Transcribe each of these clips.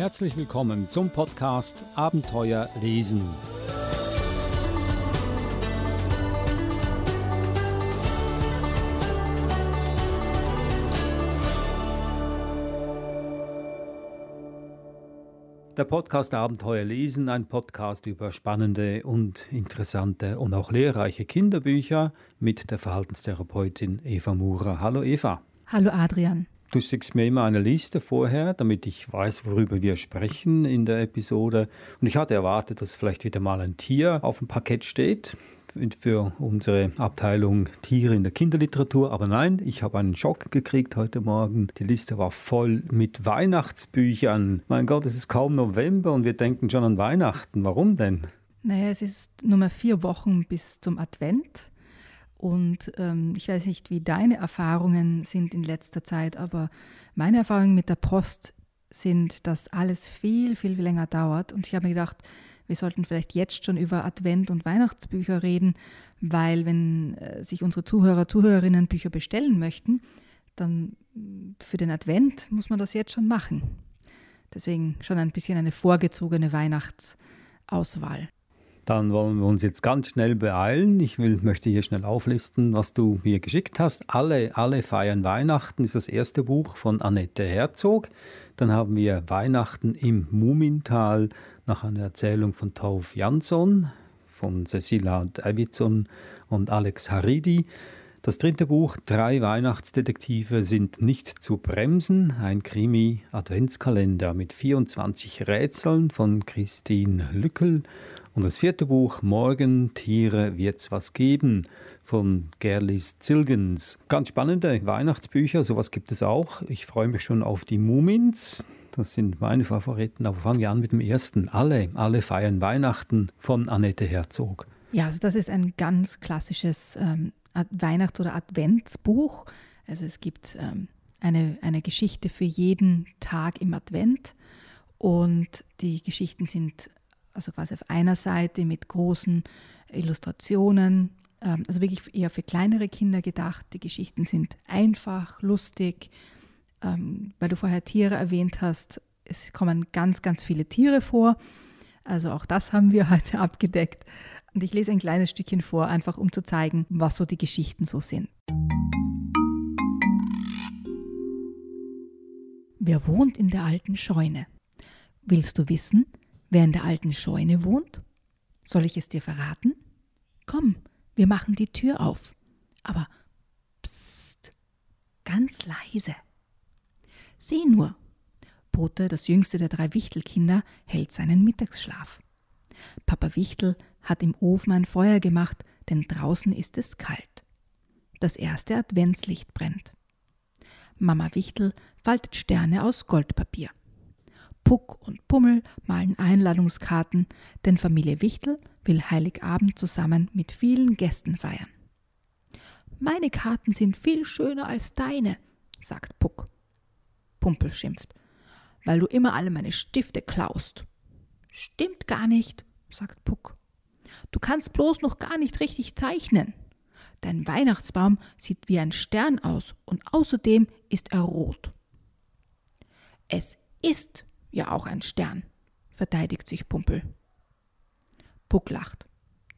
Herzlich willkommen zum Podcast Abenteuer lesen. Der Podcast Abenteuer lesen, ein Podcast über spannende und interessante und auch lehrreiche Kinderbücher mit der Verhaltenstherapeutin Eva Murer. Hallo Eva. Hallo Adrian. Du schickst mir immer eine Liste vorher, damit ich weiß, worüber wir sprechen in der Episode. Und ich hatte erwartet, dass vielleicht wieder mal ein Tier auf dem Parkett steht für unsere Abteilung Tiere in der Kinderliteratur. Aber nein, ich habe einen Schock gekriegt heute Morgen. Die Liste war voll mit Weihnachtsbüchern. Mein Gott, es ist kaum November und wir denken schon an Weihnachten. Warum denn? Naja, es ist nur mehr vier Wochen bis zum Advent. Und ähm, ich weiß nicht, wie deine Erfahrungen sind in letzter Zeit, aber meine Erfahrungen mit der Post sind, dass alles viel, viel, länger dauert. Und ich habe mir gedacht, wir sollten vielleicht jetzt schon über Advent- und Weihnachtsbücher reden, weil wenn äh, sich unsere Zuhörer, Zuhörerinnen Bücher bestellen möchten, dann mm, für den Advent muss man das jetzt schon machen. Deswegen schon ein bisschen eine vorgezogene Weihnachtsauswahl. Dann wollen wir uns jetzt ganz schnell beeilen. Ich will, möchte hier schnell auflisten, was du mir geschickt hast. Alle, alle feiern Weihnachten ist das erste Buch von Annette Herzog. Dann haben wir Weihnachten im Mumintal nach einer Erzählung von Tauf Jansson, von Cecilia Davidson und Alex Haridi. Das dritte Buch, Drei Weihnachtsdetektive sind nicht zu bremsen, ein Krimi-Adventskalender mit 24 Rätseln von Christine Lückel und das vierte Buch, Morgen, Tiere, wird's was geben, von Gerlis Zilgens. Ganz spannende Weihnachtsbücher, sowas gibt es auch. Ich freue mich schon auf die Mumins. Das sind meine Favoriten, aber fangen wir an mit dem ersten. Alle, alle feiern Weihnachten von Annette Herzog. Ja, also das ist ein ganz klassisches ähm, Weihnachts- oder Adventsbuch. Also es gibt ähm, eine, eine Geschichte für jeden Tag im Advent und die Geschichten sind also quasi auf einer Seite mit großen Illustrationen, ähm, also wirklich eher für kleinere Kinder gedacht. Die Geschichten sind einfach, lustig, ähm, weil du vorher Tiere erwähnt hast. Es kommen ganz, ganz viele Tiere vor. Also auch das haben wir heute abgedeckt. Und ich lese ein kleines Stückchen vor, einfach um zu zeigen, was so die Geschichten so sind. Wer wohnt in der alten Scheune? Willst du wissen, wer in der alten Scheune wohnt? Soll ich es dir verraten? Komm, wir machen die Tür auf. Aber psst, ganz leise. Sieh nur, Bote, das jüngste der drei Wichtelkinder, hält seinen Mittagsschlaf. Papa Wichtel hat im Ofen ein Feuer gemacht, denn draußen ist es kalt. Das erste Adventslicht brennt. Mama Wichtel faltet Sterne aus Goldpapier. Puck und Pummel malen Einladungskarten, denn Familie Wichtel will Heiligabend zusammen mit vielen Gästen feiern. Meine Karten sind viel schöner als deine, sagt Puck. Pumpel schimpft, weil du immer alle meine Stifte klaust. Stimmt gar nicht, sagt Puck. Du kannst bloß noch gar nicht richtig zeichnen. Dein Weihnachtsbaum sieht wie ein Stern aus und außerdem ist er rot. Es ist ja auch ein Stern, verteidigt sich Pumpel. Puck lacht.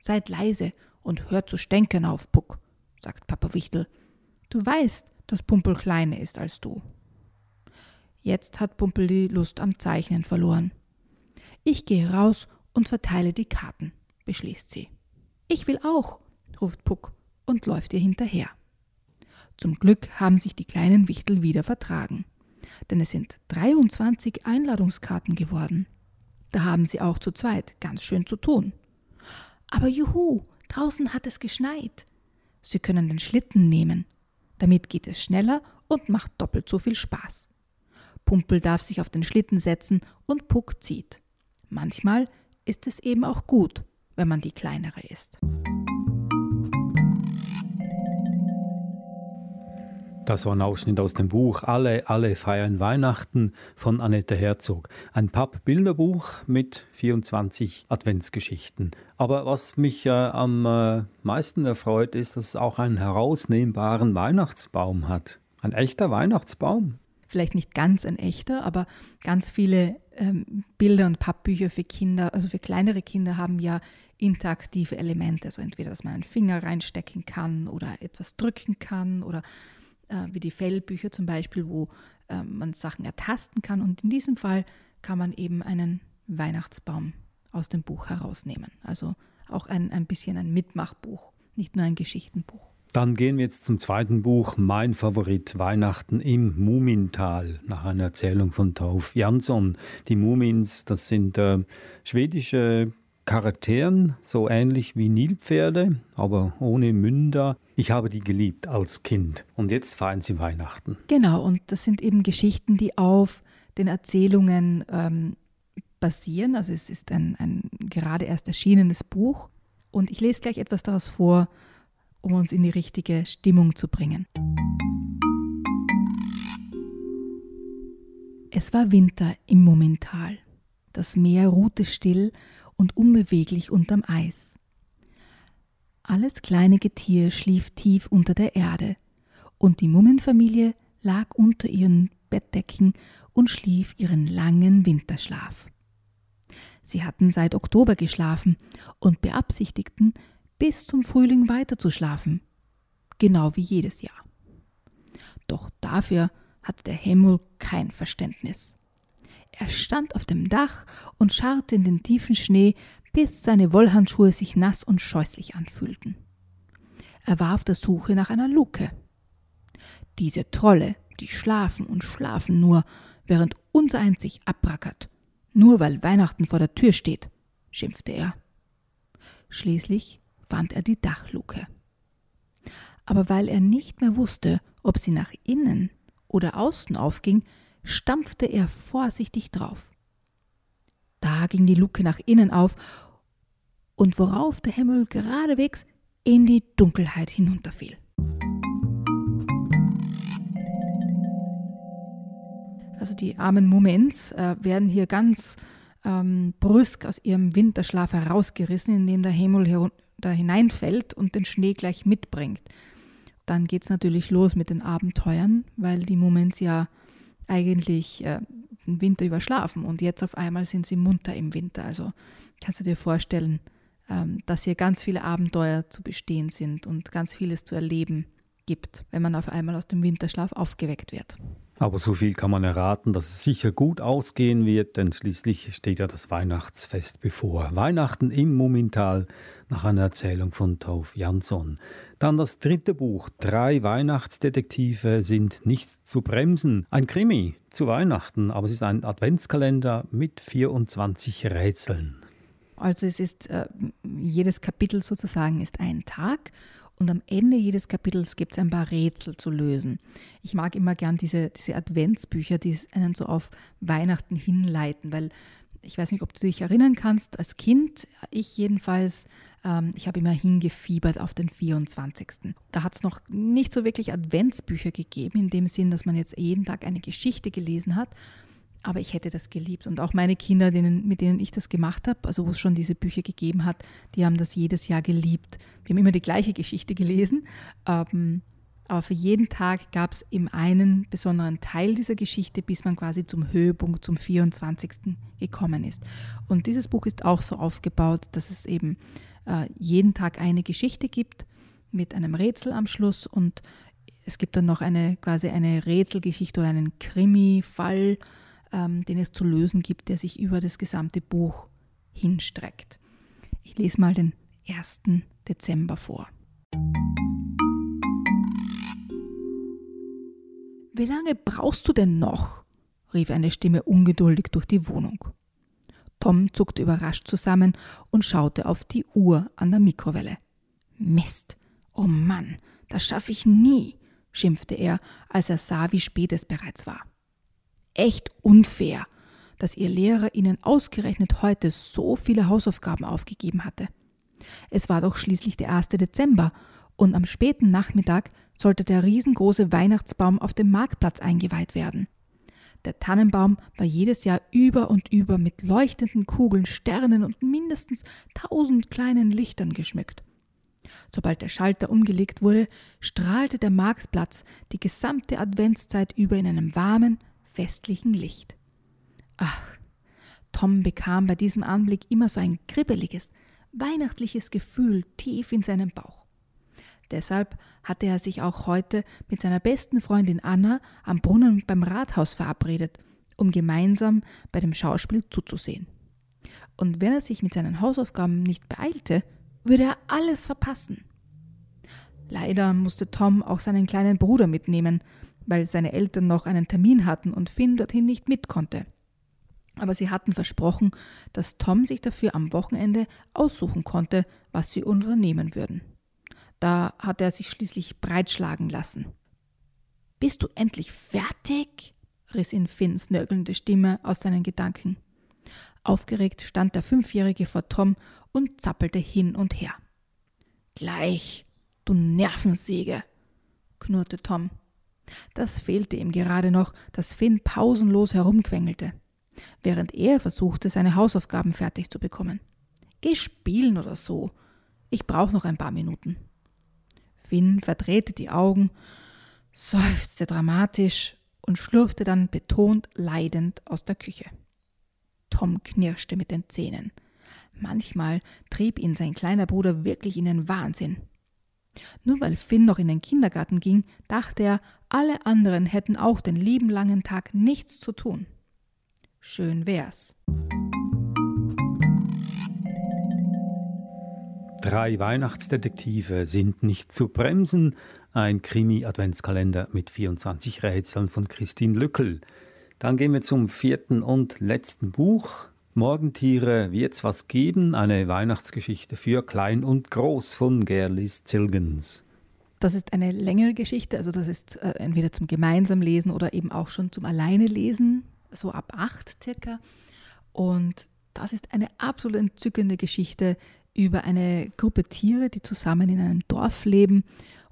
Seid leise und hört zu stenken auf, Puck, sagt Papa Wichtel. Du weißt, dass Pumpel kleiner ist als du. Jetzt hat Pumpel die Lust am Zeichnen verloren. Ich gehe raus und verteile die Karten, beschließt sie. Ich will auch, ruft Puck und läuft ihr hinterher. Zum Glück haben sich die kleinen Wichtel wieder vertragen denn es sind 23 Einladungskarten geworden. Da haben sie auch zu zweit ganz schön zu tun. Aber juhu, draußen hat es geschneit. Sie können den Schlitten nehmen. Damit geht es schneller und macht doppelt so viel Spaß. Pumpel darf sich auf den Schlitten setzen und Puck zieht. Manchmal ist es eben auch gut, wenn man die kleinere ist. Das war ein Ausschnitt aus dem Buch Alle, alle feiern Weihnachten von Annette Herzog. Ein Papp-Bilderbuch mit 24 Adventsgeschichten. Aber was mich äh, am äh, meisten erfreut, ist, dass es auch einen herausnehmbaren Weihnachtsbaum hat. Ein echter Weihnachtsbaum. Vielleicht nicht ganz ein echter, aber ganz viele ähm, Bilder und Pappbücher für Kinder, also für kleinere Kinder, haben ja interaktive Elemente. Also entweder, dass man einen Finger reinstecken kann oder etwas drücken kann oder äh, wie die Fellbücher zum Beispiel, wo äh, man Sachen ertasten kann. Und in diesem Fall kann man eben einen Weihnachtsbaum aus dem Buch herausnehmen. Also auch ein, ein bisschen ein Mitmachbuch, nicht nur ein Geschichtenbuch. Dann gehen wir jetzt zum zweiten Buch, Mein Favorit, Weihnachten im Mumintal, nach einer Erzählung von Tauf Jansson. Die Mumins, das sind äh, schwedische Charakteren, so ähnlich wie Nilpferde, aber ohne Münder. Ich habe die geliebt als Kind. Und jetzt feiern sie Weihnachten. Genau, und das sind eben Geschichten, die auf den Erzählungen ähm, basieren. Also es ist ein, ein gerade erst erschienenes Buch. Und ich lese gleich etwas daraus vor, um uns in die richtige Stimmung zu bringen. Es war Winter im Momental. Das Meer ruhte still und unbeweglich unterm Eis. Alles kleine Getier schlief tief unter der Erde, und die Mummenfamilie lag unter ihren Bettdecken und schlief ihren langen Winterschlaf. Sie hatten seit Oktober geschlafen und beabsichtigten, bis zum Frühling weiterzuschlafen, genau wie jedes Jahr. Doch dafür hatte der Himmel kein Verständnis. Er stand auf dem Dach und scharrte in den tiefen Schnee, bis seine Wollhandschuhe sich nass und scheußlich anfühlten. Er war auf der Suche nach einer Luke. Diese Trolle, die schlafen und schlafen nur, während unser eins sich abrackert, nur weil Weihnachten vor der Tür steht, schimpfte er. Schließlich fand er die Dachluke. Aber weil er nicht mehr wusste, ob sie nach innen oder außen aufging, stampfte er vorsichtig drauf. Da ging die Luke nach innen auf, und worauf der Himmel geradewegs in die Dunkelheit hinunterfiel. Also die armen Mumens äh, werden hier ganz ähm, brüsk aus ihrem Winterschlaf herausgerissen, indem der Himmel da hineinfällt und den Schnee gleich mitbringt. Dann geht es natürlich los mit den Abenteuern, weil die Mumens ja eigentlich äh, den Winter überschlafen und jetzt auf einmal sind sie munter im Winter. Also kannst du dir vorstellen, ähm, dass hier ganz viele Abenteuer zu bestehen sind und ganz vieles zu erleben gibt, wenn man auf einmal aus dem Winterschlaf aufgeweckt wird. Aber so viel kann man erraten, dass es sicher gut ausgehen wird, denn schließlich steht ja das Weihnachtsfest bevor. Weihnachten im Mumintal nach einer Erzählung von Tauf Jansson. Dann das dritte Buch, Drei Weihnachtsdetektive sind nicht zu bremsen. Ein Krimi zu Weihnachten, aber es ist ein Adventskalender mit 24 Rätseln. Also es ist äh, jedes Kapitel sozusagen ist ein Tag und am Ende jedes Kapitels gibt es ein paar Rätsel zu lösen. Ich mag immer gern diese, diese Adventsbücher, die einen so auf Weihnachten hinleiten, weil ich weiß nicht, ob du dich erinnern kannst, als Kind, ich jedenfalls, ähm, ich habe immer hingefiebert auf den 24. Da hat es noch nicht so wirklich Adventsbücher gegeben, in dem Sinn, dass man jetzt jeden Tag eine Geschichte gelesen hat, aber ich hätte das geliebt. Und auch meine Kinder, denen, mit denen ich das gemacht habe, also wo es schon diese Bücher gegeben hat, die haben das jedes Jahr geliebt. Wir haben immer die gleiche Geschichte gelesen. Ähm, aber für jeden Tag gab es eben einen besonderen Teil dieser Geschichte, bis man quasi zum Höhepunkt, zum 24. gekommen ist. Und dieses Buch ist auch so aufgebaut, dass es eben äh, jeden Tag eine Geschichte gibt mit einem Rätsel am Schluss und es gibt dann noch eine quasi eine Rätselgeschichte oder einen Krimi-Fall ähm, den es zu lösen gibt, der sich über das gesamte Buch hinstreckt. Ich lese mal den 1. Dezember vor. Wie lange brauchst du denn noch? rief eine Stimme ungeduldig durch die Wohnung. Tom zuckte überrascht zusammen und schaute auf die Uhr an der Mikrowelle. Mist, oh Mann, das schaffe ich nie, schimpfte er, als er sah, wie spät es bereits war echt unfair, dass ihr Lehrer ihnen ausgerechnet heute so viele Hausaufgaben aufgegeben hatte. Es war doch schließlich der 1. Dezember und am späten Nachmittag sollte der riesengroße Weihnachtsbaum auf dem Marktplatz eingeweiht werden. Der Tannenbaum war jedes Jahr über und über mit leuchtenden Kugeln, Sternen und mindestens tausend kleinen Lichtern geschmückt. Sobald der Schalter umgelegt wurde, strahlte der Marktplatz die gesamte Adventszeit über in einem warmen, festlichen Licht. Ach, Tom bekam bei diesem Anblick immer so ein kribbeliges, weihnachtliches Gefühl tief in seinem Bauch. Deshalb hatte er sich auch heute mit seiner besten Freundin Anna am Brunnen beim Rathaus verabredet, um gemeinsam bei dem Schauspiel zuzusehen. Und wenn er sich mit seinen Hausaufgaben nicht beeilte, würde er alles verpassen. Leider musste Tom auch seinen kleinen Bruder mitnehmen, weil seine Eltern noch einen Termin hatten und Finn dorthin nicht mit konnte. Aber sie hatten versprochen, dass Tom sich dafür am Wochenende aussuchen konnte, was sie unternehmen würden. Da hatte er sich schließlich breitschlagen lassen. Bist du endlich fertig? riss ihn Finns nörgelnde Stimme aus seinen Gedanken. Aufgeregt stand der Fünfjährige vor Tom und zappelte hin und her. Gleich, du Nervensäge, knurrte Tom. Das fehlte ihm gerade noch, dass Finn pausenlos herumquengelte, während er versuchte, seine Hausaufgaben fertig zu bekommen. Geh spielen oder so. Ich brauche noch ein paar Minuten. Finn verdrehte die Augen, seufzte dramatisch und schlurfte dann betont leidend aus der Küche. Tom knirschte mit den Zähnen. Manchmal trieb ihn sein kleiner Bruder wirklich in den Wahnsinn. Nur weil Finn noch in den Kindergarten ging, dachte er, alle anderen hätten auch den lieben langen Tag nichts zu tun. Schön wär's. Drei Weihnachtsdetektive sind nicht zu bremsen. Ein Krimi-Adventskalender mit 24 Rätseln von Christine Lückel. Dann gehen wir zum vierten und letzten Buch. Morgentiere wird's was geben? Eine Weihnachtsgeschichte für Klein und Groß von Gerlis Zilgens. Das ist eine längere Geschichte, also das ist äh, entweder zum gemeinsam Lesen oder eben auch schon zum Alleine Lesen, so ab acht circa. Und das ist eine absolut entzückende Geschichte, über eine Gruppe Tiere, die zusammen in einem Dorf leben.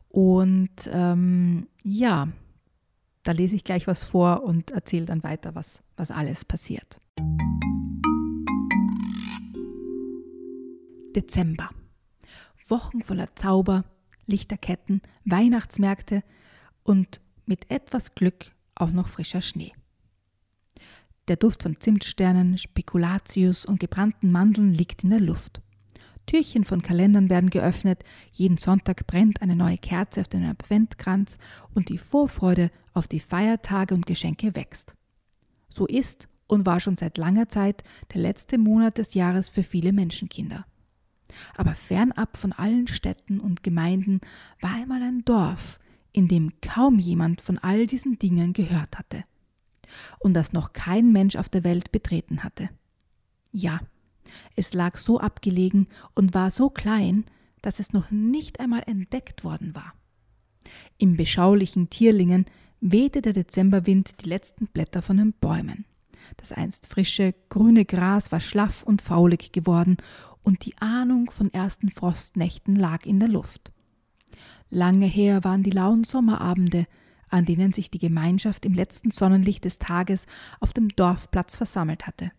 Und ähm, ja, da lese ich gleich was vor und erzähle dann weiter, was, was alles passiert. Dezember. Wochen voller Zauber, Lichterketten, Weihnachtsmärkte und mit etwas Glück auch noch frischer Schnee. Der Duft von Zimtsternen, Spekulatius und gebrannten Mandeln liegt in der Luft. Türchen von Kalendern werden geöffnet, jeden Sonntag brennt eine neue Kerze auf dem Adventkranz und die Vorfreude auf die Feiertage und Geschenke wächst. So ist und war schon seit langer Zeit der letzte Monat des Jahres für viele Menschenkinder. Aber fernab von allen Städten und Gemeinden war einmal ein Dorf, in dem kaum jemand von all diesen Dingen gehört hatte und das noch kein Mensch auf der Welt betreten hatte. Ja, es lag so abgelegen und war so klein, dass es noch nicht einmal entdeckt worden war. Im beschaulichen Tierlingen wehte der Dezemberwind die letzten Blätter von den Bäumen. Das einst frische, grüne Gras war schlaff und faulig geworden, und die Ahnung von ersten Frostnächten lag in der Luft. Lange her waren die lauen Sommerabende, an denen sich die Gemeinschaft im letzten Sonnenlicht des Tages auf dem Dorfplatz versammelt hatte.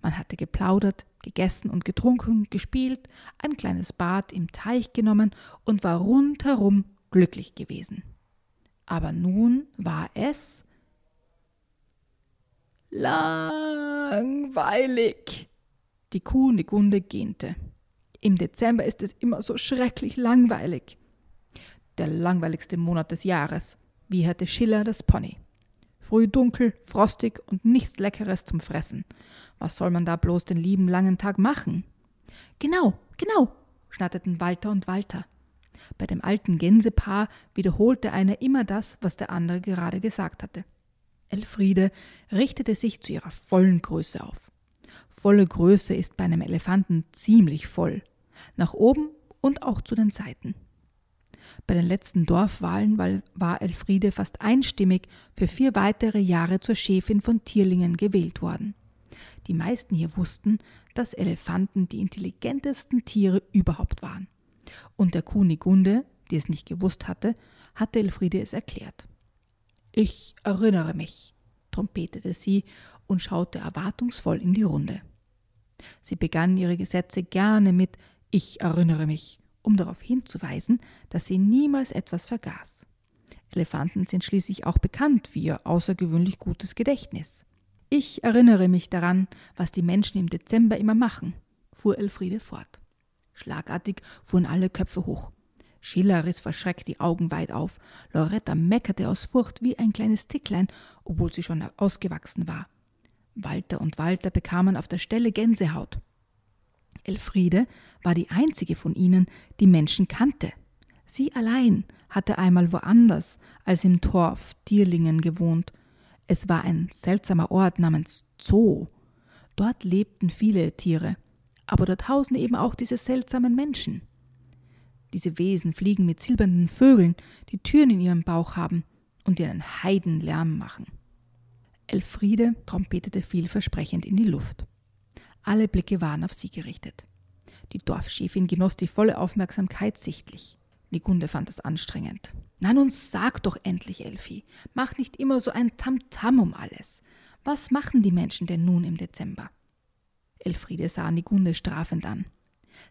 Man hatte geplaudert, gegessen und getrunken, gespielt, ein kleines Bad im Teich genommen und war rundherum glücklich gewesen. Aber nun war es langweilig. Die Kuh Negunde gähnte. Im Dezember ist es immer so schrecklich langweilig. Der langweiligste Monat des Jahres, wie hatte Schiller das Pony. Früh dunkel, frostig und nichts Leckeres zum Fressen. Was soll man da bloß den lieben langen Tag machen? Genau, genau, schnatterten Walter und Walter. Bei dem alten Gänsepaar wiederholte einer immer das, was der andere gerade gesagt hatte. Elfriede richtete sich zu ihrer vollen Größe auf. Volle Größe ist bei einem Elefanten ziemlich voll, nach oben und auch zu den Seiten. Bei den letzten Dorfwahlen war Elfriede fast einstimmig für vier weitere Jahre zur Chefin von Tierlingen gewählt worden. Die meisten hier wussten, dass Elefanten die intelligentesten Tiere überhaupt waren. Und der Kunigunde, die es nicht gewusst hatte, hatte Elfriede es erklärt. Ich erinnere mich, trompetete sie und schaute erwartungsvoll in die Runde. Sie begann ihre Gesetze gerne mit Ich erinnere mich um darauf hinzuweisen, dass sie niemals etwas vergaß. Elefanten sind schließlich auch bekannt für ihr außergewöhnlich gutes Gedächtnis. Ich erinnere mich daran, was die Menschen im Dezember immer machen, fuhr Elfriede fort. Schlagartig fuhren alle Köpfe hoch. Schiller riss verschreckt die Augen weit auf. Loretta meckerte aus Furcht wie ein kleines Ticklein, obwohl sie schon ausgewachsen war. Walter und Walter bekamen auf der Stelle Gänsehaut. Elfriede war die einzige von ihnen, die Menschen kannte. Sie allein hatte einmal woanders als im Torf Dierlingen gewohnt. Es war ein seltsamer Ort namens Zoo. Dort lebten viele Tiere, aber dort hausen eben auch diese seltsamen Menschen. Diese Wesen fliegen mit silbernen Vögeln, die Türen in ihrem Bauch haben und einen Heidenlärm machen. Elfriede trompetete vielversprechend in die Luft. Alle Blicke waren auf sie gerichtet. Die Dorfschäfin genoss die volle Aufmerksamkeit sichtlich. Nigunde fand das anstrengend. Na nun sag doch endlich, Elfi, mach nicht immer so ein Tamtam -Tam um alles. Was machen die Menschen denn nun im Dezember? Elfriede sah Nigunde strafend an.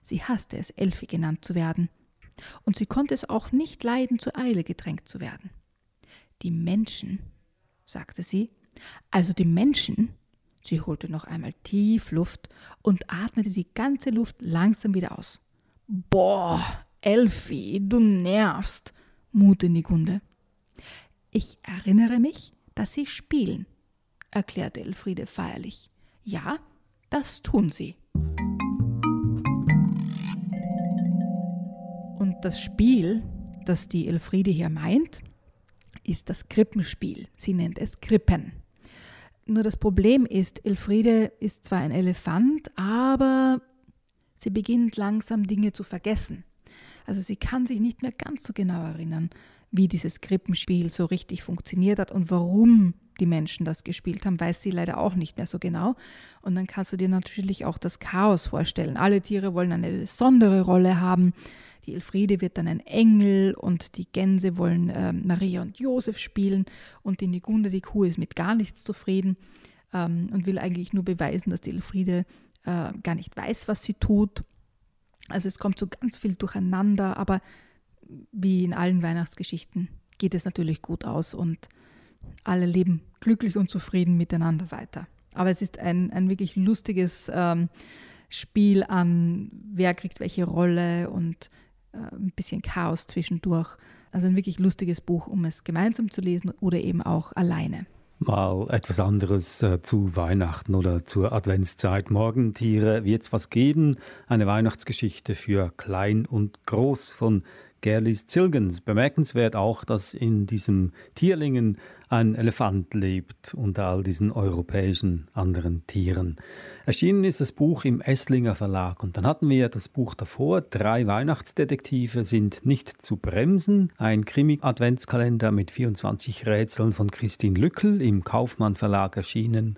Sie hasste es, Elfi genannt zu werden, und sie konnte es auch nicht leiden, zur Eile gedrängt zu werden. Die Menschen, sagte sie, also die Menschen, sie holte noch einmal tief Luft und atmete die ganze Luft langsam wieder aus. Boah, Elfi, du nervst, mute Nigunde. Ich erinnere mich, dass sie spielen, erklärte Elfriede feierlich. Ja, das tun sie. Und das Spiel, das die Elfriede hier meint, ist das Krippenspiel. Sie nennt es Krippen. Nur das Problem ist, Elfriede ist zwar ein Elefant, aber sie beginnt langsam Dinge zu vergessen. Also sie kann sich nicht mehr ganz so genau erinnern, wie dieses Krippenspiel so richtig funktioniert hat und warum die Menschen das gespielt haben, weiß sie leider auch nicht mehr so genau. Und dann kannst du dir natürlich auch das Chaos vorstellen. Alle Tiere wollen eine besondere Rolle haben. Die Elfriede wird dann ein Engel und die Gänse wollen äh, Maria und Josef spielen und die Nigunde, die Kuh, ist mit gar nichts zufrieden ähm, und will eigentlich nur beweisen, dass die Elfriede äh, gar nicht weiß, was sie tut. Also es kommt so ganz viel durcheinander, aber wie in allen Weihnachtsgeschichten geht es natürlich gut aus und alle leben glücklich und zufrieden miteinander weiter. Aber es ist ein, ein wirklich lustiges ähm, Spiel an, wer kriegt welche Rolle und äh, ein bisschen Chaos zwischendurch. Also ein wirklich lustiges Buch, um es gemeinsam zu lesen oder eben auch alleine. Mal etwas anderes äh, zu Weihnachten oder zur Adventszeit. Morgentiere wird es was geben. Eine Weihnachtsgeschichte für Klein und Groß von Gerlis Zilgens. Bemerkenswert auch, dass in diesem Tierlingen ein Elefant lebt unter all diesen europäischen anderen Tieren. Erschienen ist das Buch im Esslinger Verlag und dann hatten wir das Buch davor, Drei Weihnachtsdetektive sind nicht zu bremsen, ein Krimi-Adventskalender mit 24 Rätseln von Christine Lückel im Kaufmann Verlag erschienen.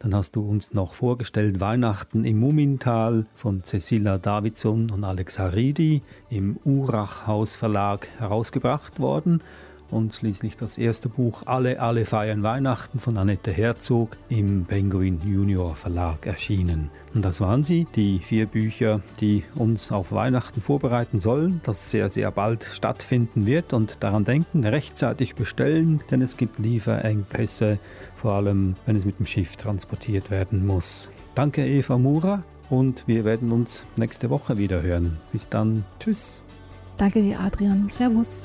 Dann hast du uns noch vorgestellt Weihnachten im Mumintal von Cecilia Davidson und Alex Haridi im Urachhaus Verlag herausgebracht worden und schließlich das erste Buch Alle, alle feiern Weihnachten von Annette Herzog im Penguin Junior Verlag erschienen. Und das waren sie, die vier Bücher, die uns auf Weihnachten vorbereiten sollen, das sehr, sehr bald stattfinden wird und daran denken, rechtzeitig bestellen, denn es gibt Lieferengpässe, vor allem wenn es mit dem Schiff transportiert werden muss. Danke Eva Mura und wir werden uns nächste Woche wieder hören. Bis dann, tschüss. Danke dir Adrian, Servus.